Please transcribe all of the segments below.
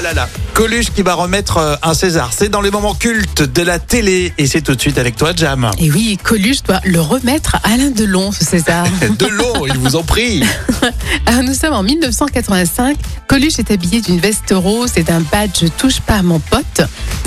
là là là. Coluche qui va remettre euh, un César. C'est dans les moments cultes de la télé. Et c'est tout de suite avec toi, Jam. Et oui, Coluche doit le remettre à Alain Delon, ce César. De l'eau, ils vous en prie. Alors, nous sommes en 1985. Coluche est habillé d'une veste rose et d'un badge Touche pas à mon pote.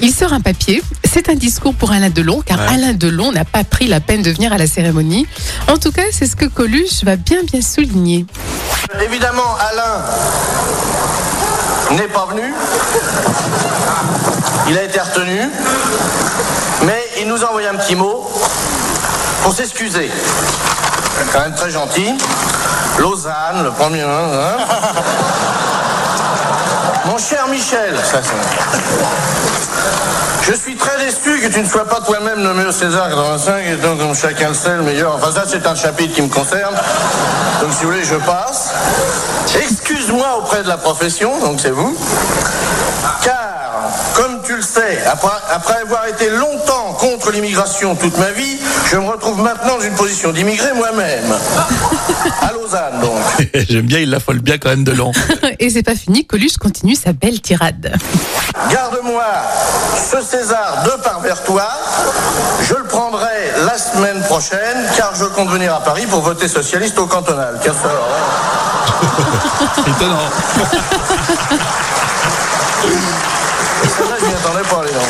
Il sort un papier. C'est un discours pour Alain Delon, car Ouais. Alain Delon n'a pas pris la peine de venir à la cérémonie. En tout cas, c'est ce que Coluche va bien bien souligner. Évidemment, Alain n'est pas venu. Il a été retenu. Mais il nous a envoyé un petit mot pour s'excuser. Quand même très gentil. Lausanne, le premier. hein, hein. Mon cher Michel, ça c'est. Je suis très déçu que tu ne sois pas toi-même nommé au César 85 et donc comme chacun le sait le meilleur. Enfin ça c'est un chapitre qui me concerne. Donc si vous voulez je passe. Excuse-moi auprès de la profession, donc c'est vous. Car, comme tu le sais, après, après avoir été longtemps contre l'immigration toute ma vie, je me retrouve maintenant dans une position d'immigré moi-même. À Lausanne donc. J'aime bien, il l'affole bien quand même de long. Et c'est pas fini, Coluche continue sa belle tirade. Garde-moi ce César de par vers toi. Je le prendrai la semaine prochaine car je compte venir à Paris pour voter socialiste au cantonal. Qu'est-ce que ça, alors Étonnant. Celle-là, je m'y attendais pas, les gens.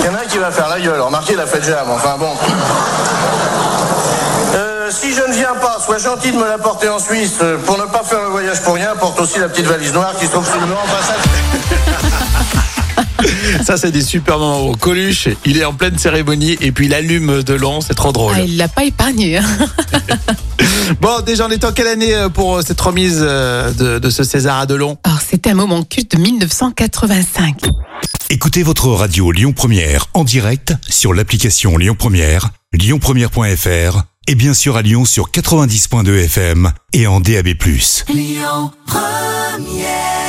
Il y en a un qui va faire la gueule. Remarquez, il a fait jam. Enfin bon. Euh, si je ne viens pas, sois gentil de me l'apporter en Suisse. Euh, Pour ne pas faire le voyage pour rien, porte aussi la petite valise noire qui se trouve sous le mur en passage. Ça, c'est des super moments. Coluche, il est en pleine cérémonie et puis il allume de long. C'est trop drôle. Ah, il l'a pas épargné. hein. Bon, déjà, on est en quelle année euh, pour euh, cette remise euh, de, de ce César à Delon? Alors, c'était un moment culte de 1985. Écoutez votre radio Lyon Première en direct sur l'application Lyon Première, lyonpremière.fr et bien sûr à Lyon sur 90.2 FM et en DAB+. Lyon Première